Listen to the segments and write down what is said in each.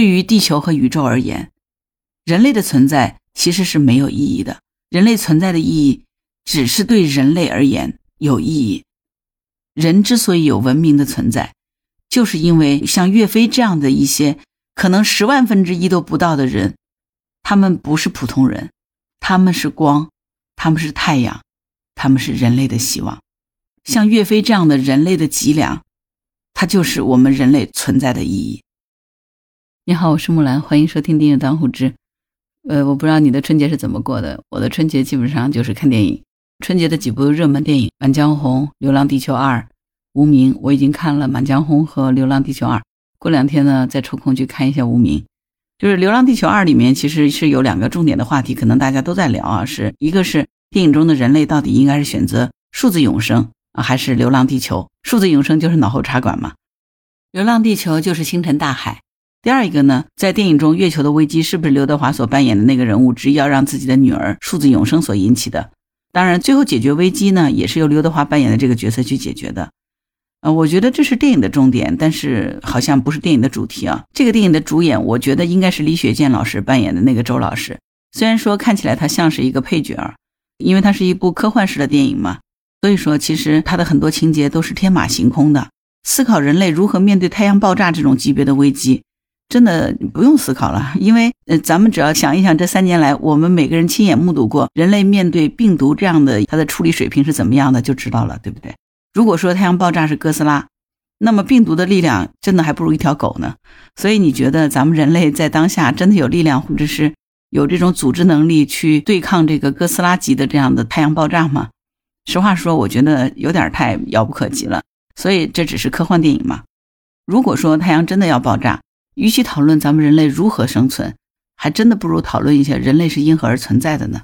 对于地球和宇宙而言，人类的存在其实是没有意义的。人类存在的意义，只是对人类而言有意义。人之所以有文明的存在，就是因为像岳飞这样的一些可能十万分之一都不到的人，他们不是普通人，他们是光，他们是太阳，他们是人类的希望。像岳飞这样的人类的脊梁，它就是我们人类存在的意义。你好，我是木兰，欢迎收听《订阅当户知》。呃，我不知道你的春节是怎么过的，我的春节基本上就是看电影。春节的几部热门电影《满江红》《流浪地球二》《无名》，我已经看了《满江红》和《流浪地球二》，过两天呢再抽空去看一下《无名》。就是《流浪地球二》里面其实是有两个重点的话题，可能大家都在聊啊，是一个是电影中的人类到底应该是选择数字永生啊，还是流浪地球？数字永生就是脑后插管嘛，流浪地球就是星辰大海。第二一个呢，在电影中月球的危机是不是刘德华所扮演的那个人物执意要让自己的女儿数字永生所引起的？当然，最后解决危机呢，也是由刘德华扮演的这个角色去解决的。呃，我觉得这是电影的重点，但是好像不是电影的主题啊。这个电影的主演，我觉得应该是李雪健老师扮演的那个周老师。虽然说看起来他像是一个配角，因为它是一部科幻式的电影嘛，所以说其实他的很多情节都是天马行空的，思考人类如何面对太阳爆炸这种级别的危机。真的不用思考了，因为呃，咱们只要想一想，这三年来我们每个人亲眼目睹过人类面对病毒这样的，它的处理水平是怎么样的，就知道了，对不对？如果说太阳爆炸是哥斯拉，那么病毒的力量真的还不如一条狗呢。所以你觉得咱们人类在当下真的有力量，或者是有这种组织能力去对抗这个哥斯拉级的这样的太阳爆炸吗？实话说，我觉得有点太遥不可及了。所以这只是科幻电影嘛。如果说太阳真的要爆炸，与其讨论咱们人类如何生存，还真的不如讨论一下人类是因何而存在的呢？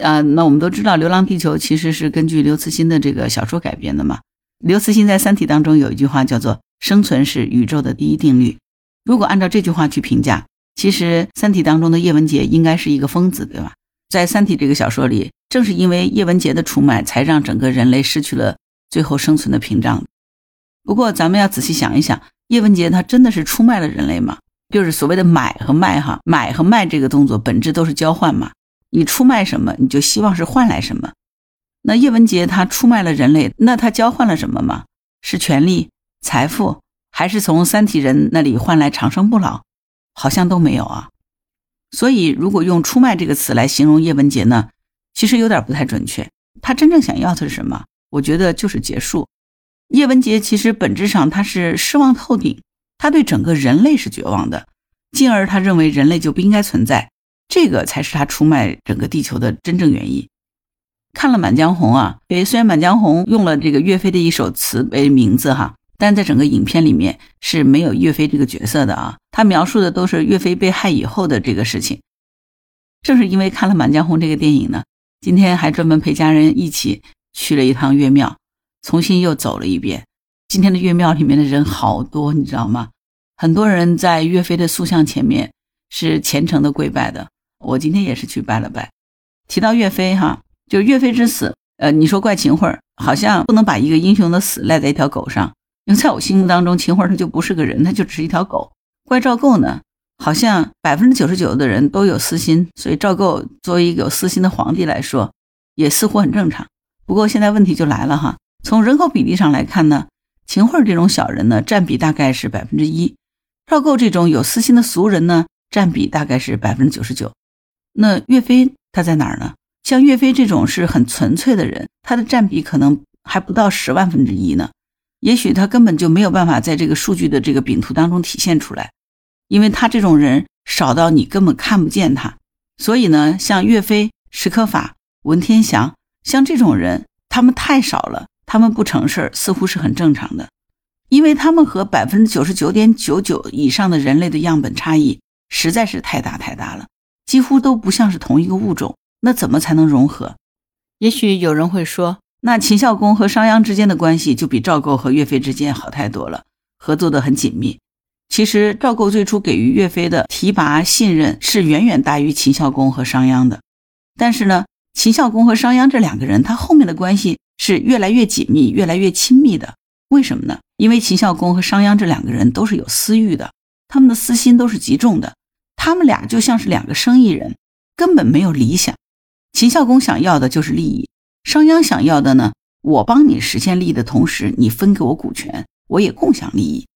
啊，那我们都知道《流浪地球》其实是根据刘慈欣的这个小说改编的嘛。刘慈欣在《三体》当中有一句话叫做“生存是宇宙的第一定律”。如果按照这句话去评价，其实《三体》当中的叶文洁应该是一个疯子，对吧？在《三体》这个小说里，正是因为叶文洁的出卖，才让整个人类失去了最后生存的屏障。不过，咱们要仔细想一想。叶文洁他真的是出卖了人类吗？就是所谓的买和卖哈，买和卖这个动作本质都是交换嘛。你出卖什么，你就希望是换来什么。那叶文洁他出卖了人类，那他交换了什么吗？是权力、财富，还是从三体人那里换来长生不老？好像都没有啊。所以，如果用“出卖”这个词来形容叶文洁呢，其实有点不太准确。他真正想要的是什么？我觉得就是结束。叶文洁其实本质上他是失望透顶，他对整个人类是绝望的，进而他认为人类就不应该存在，这个才是他出卖整个地球的真正原因。看了《满江红》啊，对，虽然《满江红》用了这个岳飞的一首词为名字哈，但在整个影片里面是没有岳飞这个角色的啊，他描述的都是岳飞被害以后的这个事情。正是因为看了《满江红》这个电影呢，今天还专门陪家人一起去了一趟岳庙。重新又走了一遍，今天的岳庙里面的人好多，你知道吗？很多人在岳飞的塑像前面是虔诚的跪拜的。我今天也是去拜了拜。提到岳飞哈，就是岳飞之死，呃，你说怪秦桧，好像不能把一个英雄的死赖在一条狗上，因为在我心目当中，秦桧他就不是个人，他就只是一条狗。怪赵构呢，好像百分之九十九的人都有私心，所以赵构作为一个有私心的皇帝来说，也似乎很正常。不过现在问题就来了哈。从人口比例上来看呢，秦桧这种小人呢，占比大概是百分之一；赵构这种有私心的俗人呢，占比大概是百分之九十九。那岳飞他在哪儿呢？像岳飞这种是很纯粹的人，他的占比可能还不到十万分之一呢。也许他根本就没有办法在这个数据的这个饼图当中体现出来，因为他这种人少到你根本看不见他。所以呢，像岳飞、史可法、文天祥，像这种人，他们太少了。他们不成事儿，似乎是很正常的，因为他们和百分之九十九点九九以上的人类的样本差异实在是太大太大了，几乎都不像是同一个物种。那怎么才能融合？也许有人会说，那秦孝公和商鞅之间的关系就比赵构和岳飞之间好太多了，合作的很紧密。其实赵构最初给予岳飞的提拔信任是远远大于秦孝公和商鞅的，但是呢，秦孝公和商鞅这两个人，他后面的关系。是越来越紧密、越来越亲密的。为什么呢？因为秦孝公和商鞅这两个人都是有私欲的，他们的私心都是极重的，他们俩就像是两个生意人，根本没有理想。秦孝公想要的就是利益，商鞅想要的呢？我帮你实现利益的同时，你分给我股权，我也共享利益。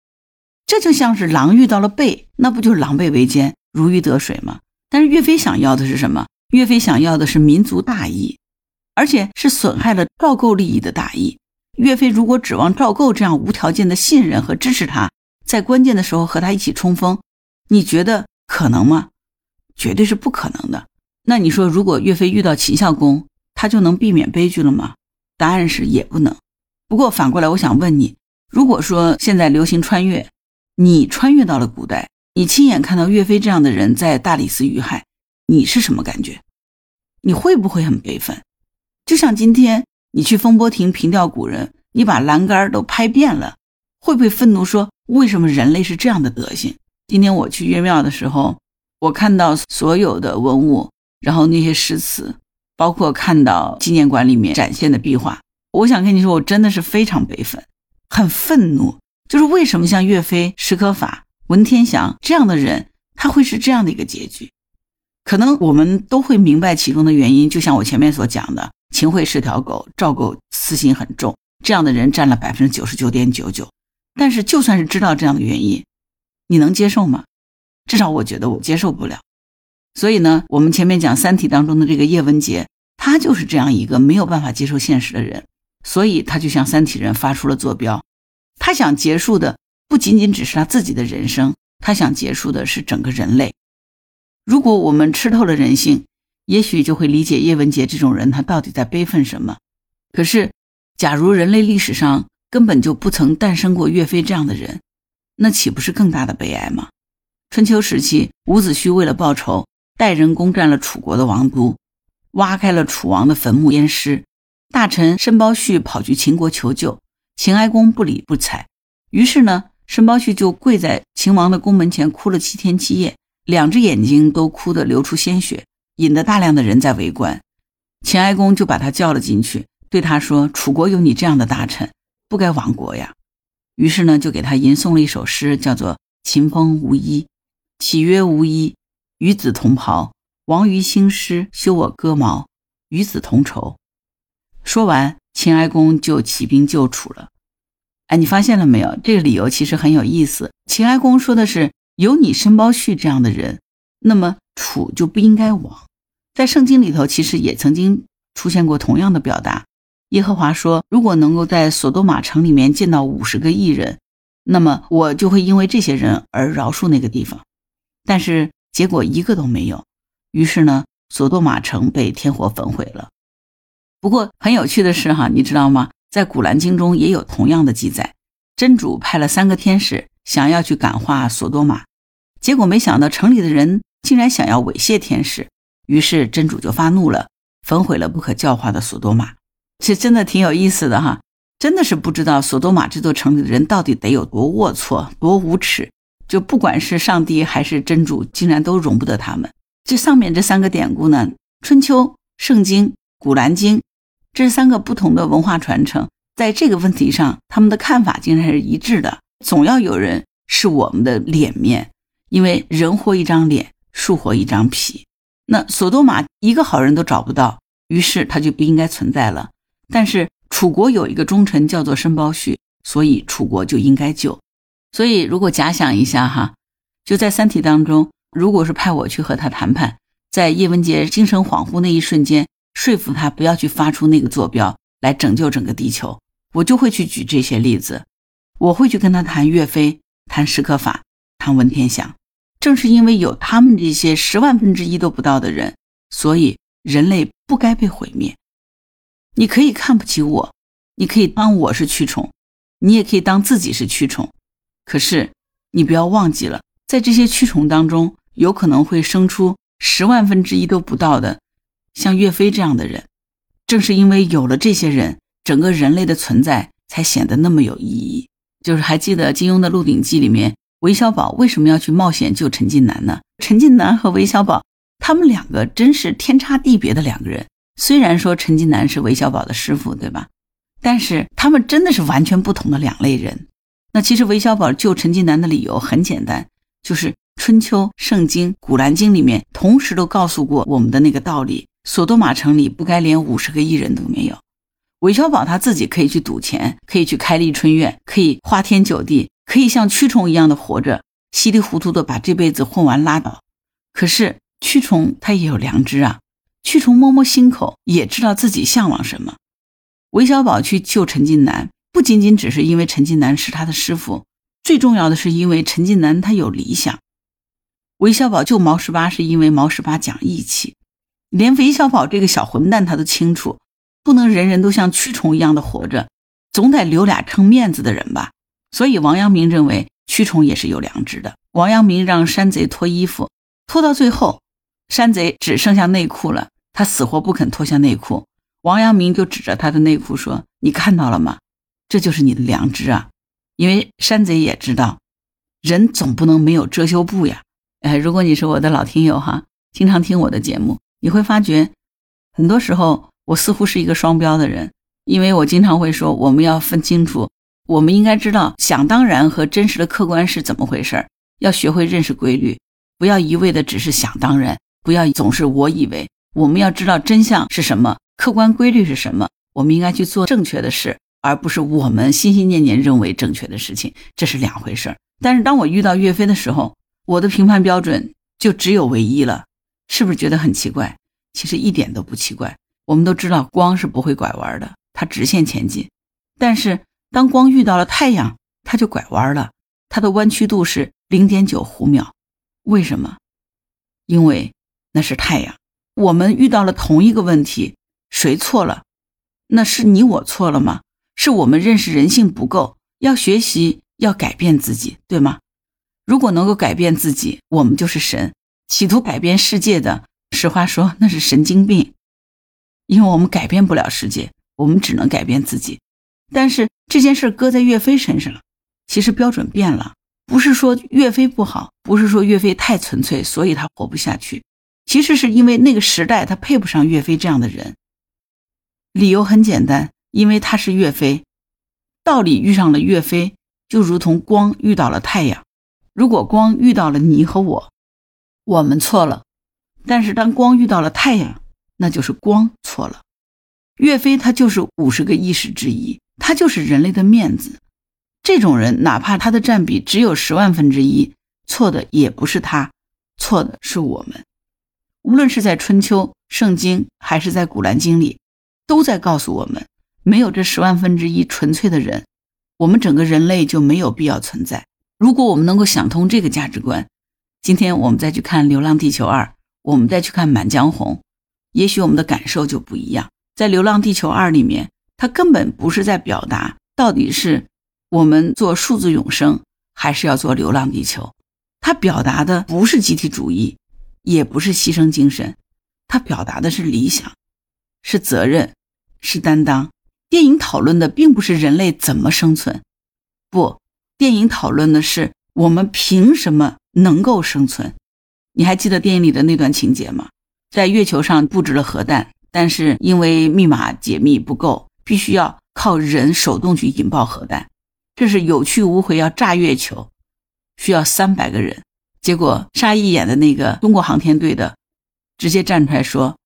这就像是狼遇到了狈，那不就是狼狈为奸，如鱼得水吗？但是岳飞想要的是什么？岳飞想要的是民族大义，而且是损害了赵构利益的大义。岳飞如果指望赵构这样无条件的信任和支持他，在关键的时候和他一起冲锋，你觉得可能吗？绝对是不可能的。那你说，如果岳飞遇到秦孝公，他就能避免悲剧了吗？答案是也不能。不过反过来，我想问你，如果说现在流行穿越，你穿越到了古代，你亲眼看到岳飞这样的人在大理寺遇害，你是什么感觉？你会不会很悲愤？就像今天。你去风波亭凭吊古人，你把栏杆都拍遍了，会不会愤怒说为什么人类是这样的德行？今天我去岳庙的时候，我看到所有的文物，然后那些诗词，包括看到纪念馆里面展现的壁画，我想跟你说，我真的是非常悲愤，很愤怒，就是为什么像岳飞、史可法、文天祥这样的人，他会是这样的一个结局？可能我们都会明白其中的原因，就像我前面所讲的。秦桧是条狗，赵构私心很重，这样的人占了百分之九十九点九九。但是就算是知道这样的原因，你能接受吗？至少我觉得我接受不了。所以呢，我们前面讲《三体》当中的这个叶文洁，他就是这样一个没有办法接受现实的人，所以他就向三体人发出了坐标。他想结束的不仅仅只是他自己的人生，他想结束的是整个人类。如果我们吃透了人性，也许就会理解叶文洁这种人，他到底在悲愤什么。可是，假如人类历史上根本就不曾诞生过岳飞这样的人，那岂不是更大的悲哀吗？春秋时期，伍子胥为了报仇，带人攻占了楚国的王都，挖开了楚王的坟墓淹尸。大臣申包胥跑去秦国求救，秦哀公不理不睬。于是呢，申包胥就跪在秦王的宫门前哭了七天七夜，两只眼睛都哭得流出鲜血。引得大量的人在围观，秦哀公就把他叫了进去，对他说：“楚国有你这样的大臣，不该亡国呀。”于是呢，就给他吟诵了一首诗，叫做《秦风无衣》：“岂曰无衣？与子同袍。王于兴师，修我戈矛，与子同仇。”说完，秦哀公就起兵救楚了。哎，你发现了没有？这个理由其实很有意思。秦哀公说的是：“有你申包胥这样的人，那么。”楚就不应该亡，在圣经里头其实也曾经出现过同样的表达。耶和华说：“如果能够在索多玛城里面见到五十个艺人，那么我就会因为这些人而饶恕那个地方。”但是结果一个都没有。于是呢，索多玛城被天火焚毁了。不过很有趣的是，哈，你知道吗？在古兰经中也有同样的记载。真主派了三个天使想要去感化索多玛，结果没想到城里的人。竟然想要猥亵天使，于是真主就发怒了，焚毁了不可教化的索多玛。这真的挺有意思的哈，真的是不知道索多玛这座城里的人到底得有多龌龊、多无耻。就不管是上帝还是真主，竟然都容不得他们。这上面这三个典故呢，《春秋》《圣经》《古兰经》，这三个不同的文化传承，在这个问题上，他们的看法竟然是一致的。总要有人是我们的脸面，因为人活一张脸。树活一张皮，那索多玛一个好人都找不到，于是他就不应该存在了。但是楚国有一个忠臣叫做申包胥，所以楚国就应该救。所以如果假想一下哈，就在三体当中，如果是派我去和他谈判，在叶文洁精神恍惚那一瞬间，说服他不要去发出那个坐标来拯救整个地球，我就会去举这些例子，我会去跟他谈岳飞，谈史可法，谈文天祥。正是因为有他们这些十万分之一都不到的人，所以人类不该被毁灭。你可以看不起我，你可以当我是蛆虫，你也可以当自己是蛆虫。可是你不要忘记了，在这些蛆虫当中，有可能会生出十万分之一都不到的，像岳飞这样的人。正是因为有了这些人，整个人类的存在才显得那么有意义。就是还记得金庸的《鹿鼎记》里面。韦小宝为什么要去冒险救陈近南呢？陈近南和韦小宝，他们两个真是天差地别的两个人。虽然说陈近南是韦小宝的师傅，对吧？但是他们真的是完全不同的两类人。那其实韦小宝救陈近南的理由很简单，就是《春秋》《圣经》《古兰经》里面同时都告诉过我们的那个道理：索多玛城里不该连五十个艺人都没有。韦小宝他自己可以去赌钱，可以去开立春院，可以花天酒地，可以像蛆虫一样的活着，稀里糊涂的把这辈子混完拉倒。可是蛆虫它也有良知啊，蛆虫摸摸心口，也知道自己向往什么。韦小宝去救陈近南，不仅仅只是因为陈近南是他的师傅，最重要的是因为陈近南他有理想。韦小宝救毛十八是因为毛十八讲义气，连韦小宝这个小混蛋他都清楚。不能人人都像蛆虫一样的活着，总得留俩撑面子的人吧。所以王阳明认为蛆虫也是有良知的。王阳明让山贼脱衣服，脱到最后，山贼只剩下内裤了，他死活不肯脱下内裤。王阳明就指着他的内裤说：“你看到了吗？这就是你的良知啊！”因为山贼也知道，人总不能没有遮羞布呀。哎，如果你是我的老听友哈，经常听我的节目，你会发觉，很多时候。我似乎是一个双标的人，因为我经常会说，我们要分清楚，我们应该知道想当然和真实的客观是怎么回事儿，要学会认识规律，不要一味的只是想当然，不要总是我以为。我们要知道真相是什么，客观规律是什么，我们应该去做正确的事，而不是我们心心念念认为正确的事情，这是两回事儿。但是当我遇到岳飞的时候，我的评判标准就只有唯一了，是不是觉得很奇怪？其实一点都不奇怪。我们都知道光是不会拐弯的，它直线前进。但是当光遇到了太阳，它就拐弯了，它的弯曲度是零点九弧秒。为什么？因为那是太阳。我们遇到了同一个问题，谁错了？那是你我错了吗？是我们认识人性不够，要学习，要改变自己，对吗？如果能够改变自己，我们就是神。企图改变世界的，实话说，那是神经病。因为我们改变不了世界，我们只能改变自己。但是这件事搁在岳飞身上了，其实标准变了，不是说岳飞不好，不是说岳飞太纯粹，所以他活不下去。其实是因为那个时代他配不上岳飞这样的人。理由很简单，因为他是岳飞。道理遇上了岳飞，就如同光遇到了太阳。如果光遇到了你和我，我们错了；但是当光遇到了太阳，那就是光错了，岳飞他就是五十个意识之一，他就是人类的面子。这种人，哪怕他的占比只有十万分之一，错的也不是他，错的是我们。无论是在春秋、圣经，还是在古兰经里，都在告诉我们：没有这十万分之一纯粹的人，我们整个人类就没有必要存在。如果我们能够想通这个价值观，今天我们再去看《流浪地球二》，我们再去看《满江红》。也许我们的感受就不一样。在《流浪地球二》里面，它根本不是在表达到底是我们做数字永生，还是要做流浪地球。它表达的不是集体主义，也不是牺牲精神，它表达的是理想，是责任，是担当。电影讨论的并不是人类怎么生存，不，电影讨论的是我们凭什么能够生存。你还记得电影里的那段情节吗？在月球上布置了核弹，但是因为密码解密不够，必须要靠人手动去引爆核弹。这是有去无回要炸月球，需要三百个人。结果沙溢演的那个中国航天队的，直接站出来说：“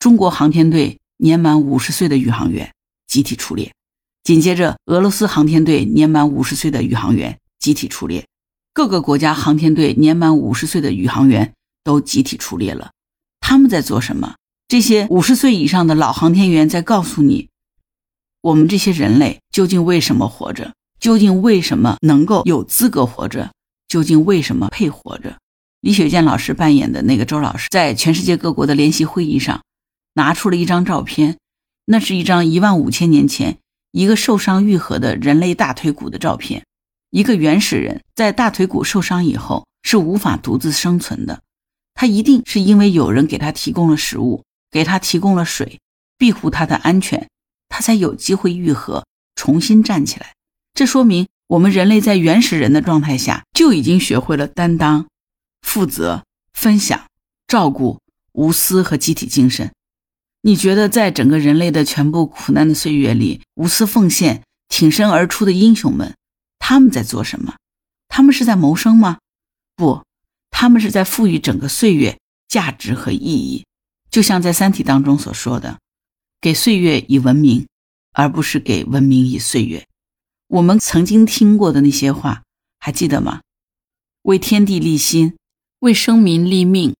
中国航天队年满五十岁的宇航员集体出列。”紧接着，俄罗斯航天队年满五十岁的宇航员集体出列，各个国家航天队年满五十岁的宇航员都集体出列了。他们在做什么？这些五十岁以上的老航天员在告诉你，我们这些人类究竟为什么活着？究竟为什么能够有资格活着？究竟为什么配活着？李雪健老师扮演的那个周老师，在全世界各国的联席会议上，拿出了一张照片，那是一张一万五千年前一个受伤愈合的人类大腿骨的照片。一个原始人在大腿骨受伤以后是无法独自生存的。他一定是因为有人给他提供了食物，给他提供了水，庇护他的安全，他才有机会愈合，重新站起来。这说明我们人类在原始人的状态下就已经学会了担当、负责、分享、照顾、无私和集体精神。你觉得，在整个人类的全部苦难的岁月里，无私奉献、挺身而出的英雄们，他们在做什么？他们是在谋生吗？不，他们是在赋予整个岁月价值和意义。就像在《三体》当中所说的：“给岁月以文明，而不是给文明以岁月。”我们曾经听过的那些话，还记得吗？为天地立心，为生民立命，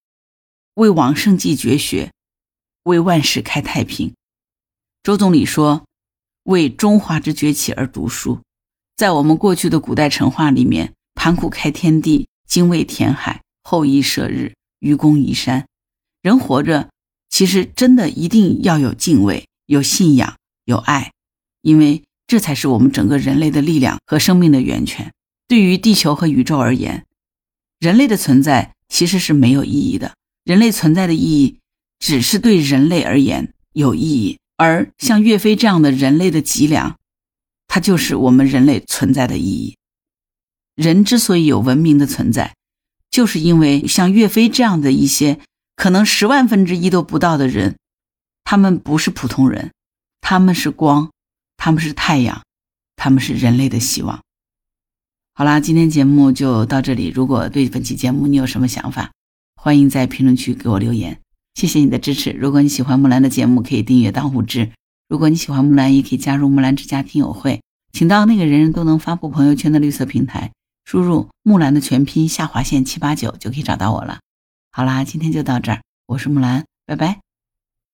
为往圣继绝学，为万世开太平。周总理说：“为中华之崛起而读书。”在我们过去的古代神话里面，盘古开天地，精卫填海，后羿射日，愚公移山。人活着，其实真的一定要有敬畏、有信仰、有爱，因为。这才是我们整个人类的力量和生命的源泉。对于地球和宇宙而言，人类的存在其实是没有意义的。人类存在的意义，只是对人类而言有意义。而像岳飞这样的人类的脊梁，它就是我们人类存在的意义。人之所以有文明的存在，就是因为像岳飞这样的一些可能十万分之一都不到的人，他们不是普通人，他们是光。他们是太阳，他们是人类的希望。好啦，今天节目就到这里。如果对本期节目你有什么想法，欢迎在评论区给我留言。谢谢你的支持。如果你喜欢木兰的节目，可以订阅当户知。如果你喜欢木兰，也可以加入木兰之家听友会，请到那个人人都能发布朋友圈的绿色平台，输入木兰的全拼下划线七八九就可以找到我了。好啦，今天就到这儿，我是木兰，拜拜。